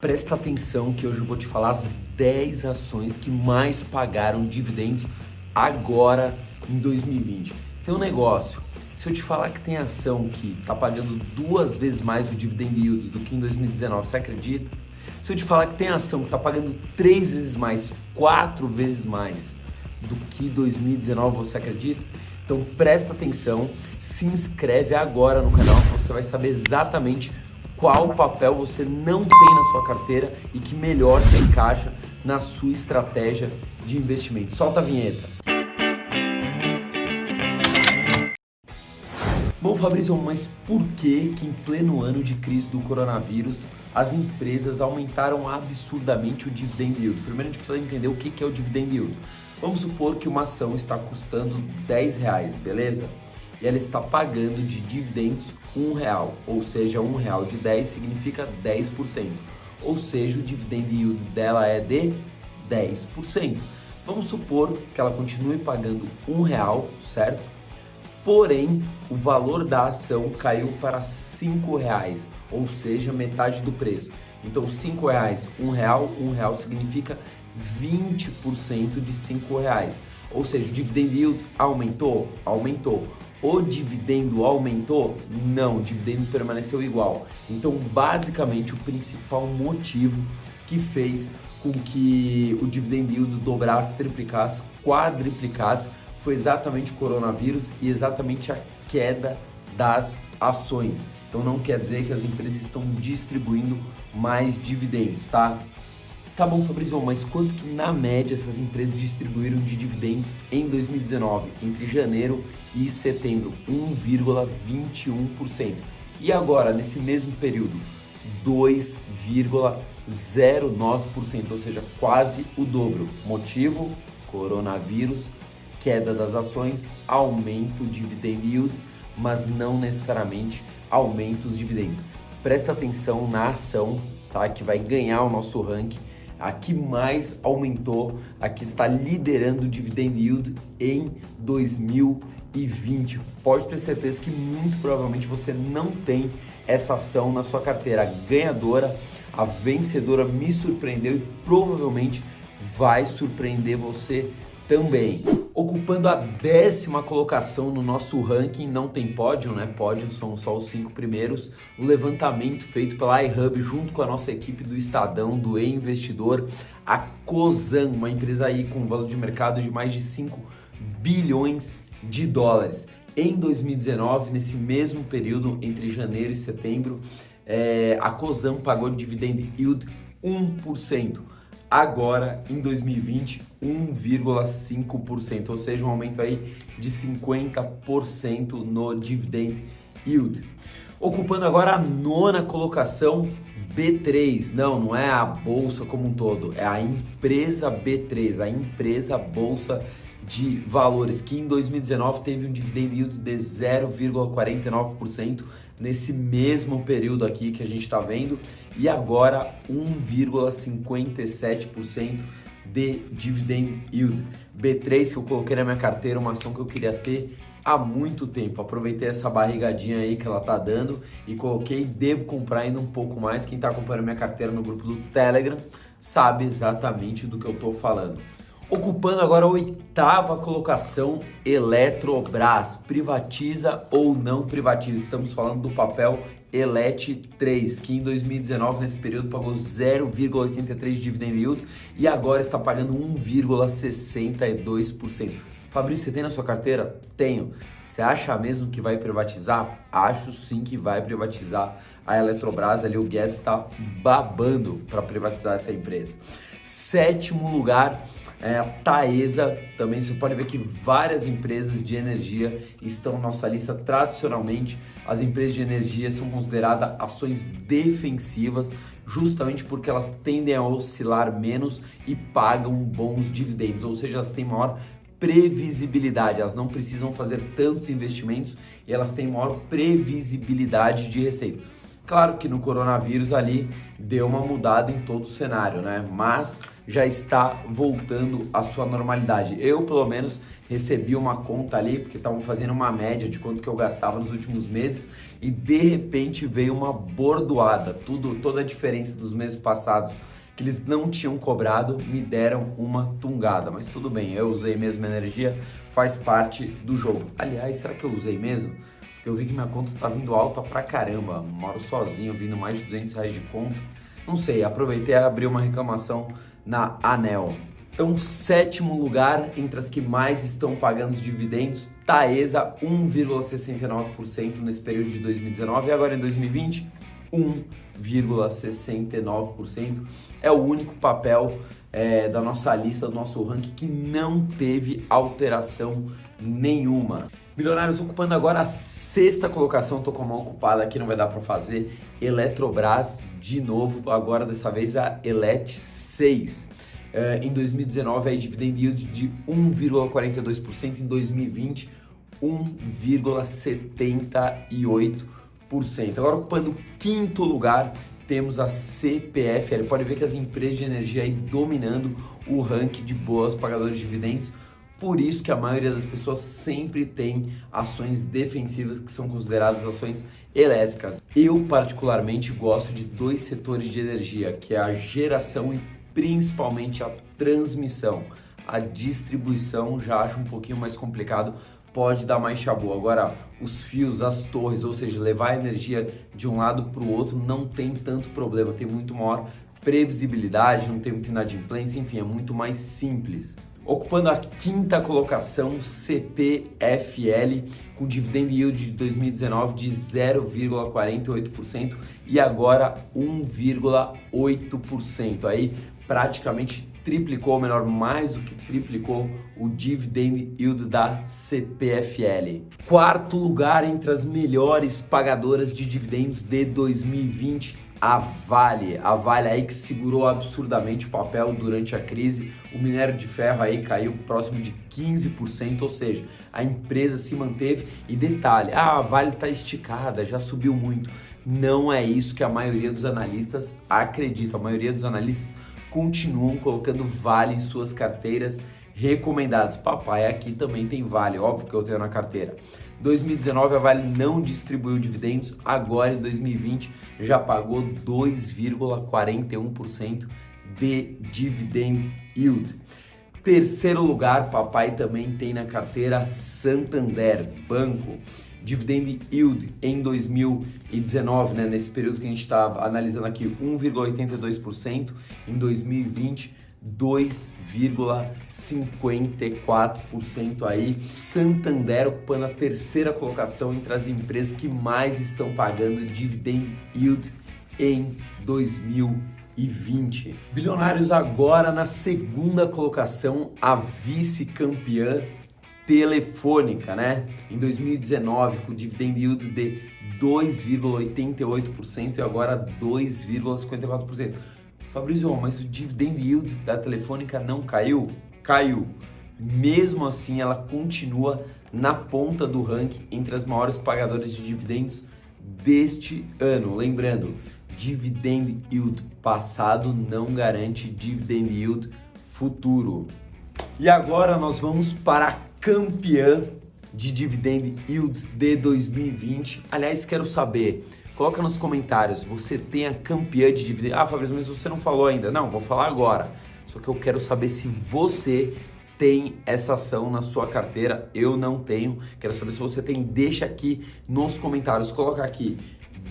Presta atenção que hoje eu vou te falar as 10 ações que mais pagaram dividendos agora em 2020. Tem um negócio, se eu te falar que tem ação que está pagando duas vezes mais o dividend yield do que em 2019, você acredita? Se eu te falar que tem ação que está pagando três vezes mais, quatro vezes mais do que 2019, você acredita? Então presta atenção, se inscreve agora no canal você vai saber exatamente qual papel você não tem na sua carteira e que melhor se encaixa na sua estratégia de investimento. Solta a vinheta. Bom, Fabrício, mas por que que em pleno ano de crise do coronavírus as empresas aumentaram absurdamente o dividend yield? Primeiro a gente precisa entender o que que é o dividend yield. Vamos supor que uma ação está custando 10 reais, beleza? E ela está pagando de dividendos um real, ou seja, um real de 10 significa 10%, ou seja, o dividend yield dela é de 10%. Vamos supor que ela continue pagando um real, certo? Porém, o valor da ação caiu para cinco reais, ou seja, metade do preço. Então, cinco reais, um real, um real significa 20% de cinco reais. Ou seja, o dividend yield aumentou, aumentou. O dividendo aumentou? Não, o dividendo permaneceu igual. Então, basicamente, o principal motivo que fez com que o dividend yield dobrasse, triplicasse, quadriplicasse foi exatamente o coronavírus e exatamente a queda das ações. Então não quer dizer que as empresas estão distribuindo mais dividendos, tá? Tá bom, Fabrício, mas quanto que na média essas empresas distribuíram de dividendos em 2019, entre janeiro e setembro? 1,21%. E agora, nesse mesmo período, 2,09%, ou seja, quase o dobro. Motivo? Coronavírus, queda das ações, aumento do dividend yield, mas não necessariamente aumenta os dividendos. Presta atenção na ação, tá? Que vai ganhar o nosso ranking a que mais aumentou, a que está liderando o dividend yield em 2020. Pode ter certeza que muito provavelmente você não tem essa ação na sua carteira. A ganhadora, a vencedora me surpreendeu e provavelmente vai surpreender você também. Ocupando a décima colocação no nosso ranking, não tem pódio, né? Pódio são só os cinco primeiros. O levantamento feito pela iHub junto com a nossa equipe do Estadão, do E-Investidor, a Cosan, uma empresa aí com valor de mercado de mais de 5 bilhões de dólares. Em 2019, nesse mesmo período, entre janeiro e setembro, é, a Cosan pagou dividend yield 1% agora em 2020 1,5%, ou seja, um aumento aí de 50% no dividend yield. Ocupando agora a nona colocação, B3. Não, não é a bolsa como um todo, é a empresa B3, a empresa bolsa de valores que em 2019 teve um dividend yield de 0,49% nesse mesmo período aqui que a gente está vendo e agora 1,57% de dividend yield. B3 que eu coloquei na minha carteira, uma ação que eu queria ter há muito tempo. Aproveitei essa barrigadinha aí que ela tá dando e coloquei, devo comprar ainda um pouco mais. Quem está acompanhando minha carteira no grupo do Telegram sabe exatamente do que eu estou falando. Ocupando agora a oitava colocação, Eletrobras. Privatiza ou não privatiza? Estamos falando do papel Elet 3, que em 2019, nesse período, pagou 0,83 de dividend yield e agora está pagando 1,62%. Fabrício, você tem na sua carteira? Tenho. Você acha mesmo que vai privatizar? Acho sim que vai privatizar a Eletrobras. Ali o Guedes está babando para privatizar essa empresa. Sétimo lugar, é, a Taesa, também você pode ver que várias empresas de energia estão na nossa lista. Tradicionalmente, as empresas de energia são consideradas ações defensivas, justamente porque elas tendem a oscilar menos e pagam bons dividendos, ou seja, elas têm maior previsibilidade, elas não precisam fazer tantos investimentos e elas têm maior previsibilidade de receita. Claro que no coronavírus ali deu uma mudada em todo o cenário, né? Mas já está voltando à sua normalidade. Eu, pelo menos, recebi uma conta ali, porque estavam fazendo uma média de quanto que eu gastava nos últimos meses e de repente veio uma bordoada. Tudo, toda a diferença dos meses passados que eles não tinham cobrado, me deram uma tungada. Mas tudo bem, eu usei mesmo energia, faz parte do jogo. Aliás, será que eu usei mesmo? eu vi que minha conta tá vindo alta pra caramba. Moro sozinho, vindo mais de 200 reais de conta. Não sei, aproveitei e abri uma reclamação na Anel. Então, sétimo lugar entre as que mais estão pagando os dividendos, Taesa 1,69% nesse período de 2019 e agora em 2020 1,69%. É o único papel é, da nossa lista, do nosso ranking que não teve alteração nenhuma. Milionários ocupando agora a sexta colocação, tô com a mão ocupada aqui, não vai dar para fazer. Eletrobras de novo, agora dessa vez a Elet 6. É, em 2019 aí dividend yield de 1,42%, em 2020 1,78%. Agora ocupando o quinto lugar, temos a CPFL. Pode ver que as empresas de energia aí dominando o ranking de boas pagadoras de dividendos por isso que a maioria das pessoas sempre tem ações defensivas que são consideradas ações elétricas. Eu particularmente gosto de dois setores de energia, que é a geração e principalmente a transmissão. A distribuição já acho um pouquinho mais complicado, pode dar mais chabu. Agora, os fios, as torres, ou seja, levar a energia de um lado para o outro não tem tanto problema, tem muito maior previsibilidade, não tem muita inadimplência, enfim, é muito mais simples. Ocupando a quinta colocação, CPFL, com dividend yield de 2019 de 0,48% e agora 1,8%. Aí praticamente triplicou, ou melhor, mais do que triplicou o dividend yield da CPFL. Quarto lugar entre as melhores pagadoras de dividendos de 2020 a Vale, a Vale aí que segurou absurdamente o papel durante a crise, o minério de ferro aí caiu próximo de 15%, ou seja, a empresa se manteve e detalhe, a Vale está esticada, já subiu muito. Não é isso que a maioria dos analistas acredita. A maioria dos analistas continuam colocando Vale em suas carteiras recomendadas. Papai, aqui também tem Vale, óbvio que eu tenho na carteira. 2019 a Vale não distribuiu dividendos, agora em 2020 já pagou 2,41% de dividend yield. Terceiro lugar, papai também tem na carteira Santander Banco. Dividend yield em 2019, né, nesse período que a gente estava analisando aqui, 1,82%, em 2020 2,54% aí. Santander ocupando a terceira colocação entre as empresas que mais estão pagando dividend yield em 2020. Bilionários agora na segunda colocação, a vice-campeã telefônica, né? Em 2019, com dividend yield de 2,88% e agora 2,54%. Fabrício, mas o dividend yield da Telefônica não caiu? Caiu. Mesmo assim, ela continua na ponta do ranking entre as maiores pagadoras de dividendos deste ano. Lembrando, dividend yield passado não garante dividend yield futuro. E agora nós vamos para a campeã de dividend yield de 2020. Aliás, quero saber Coloca nos comentários, você tem a campeã de dividendos. Ah, Fabrício, mas você não falou ainda. Não, vou falar agora. Só que eu quero saber se você tem essa ação na sua carteira. Eu não tenho. Quero saber se você tem. Deixa aqui nos comentários. Coloca aqui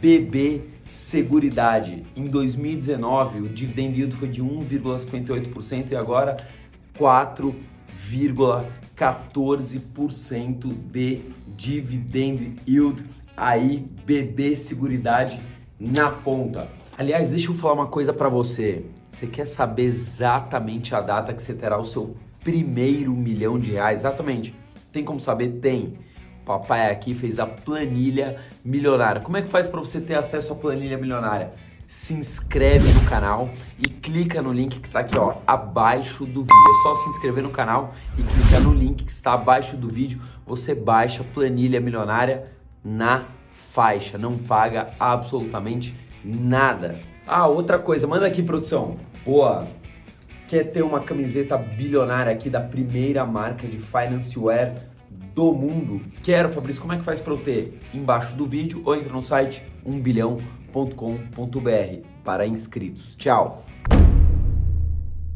BB Seguridade. Em 2019, o dividend yield foi de 1,58% e agora 4,14% de dividend yield aí BB Seguridade na ponta. Aliás, deixa eu falar uma coisa para você. Você quer saber exatamente a data que você terá o seu primeiro milhão de reais? Exatamente. Tem como saber? Tem. Papai aqui fez a planilha milionária. Como é que faz para você ter acesso à planilha milionária? Se inscreve no canal e clica no link que está aqui, ó, abaixo do vídeo. É só se inscrever no canal e clicar no link que está abaixo do vídeo. Você baixa a planilha milionária na faixa, não paga absolutamente nada. Ah, outra coisa, manda aqui produção. Boa. Quer ter uma camiseta bilionária aqui da primeira marca de finance wear do mundo? Quero, Fabrício, como é que faz para eu ter? Embaixo do vídeo ou entra no site 1bilhão.com.br para inscritos. Tchau.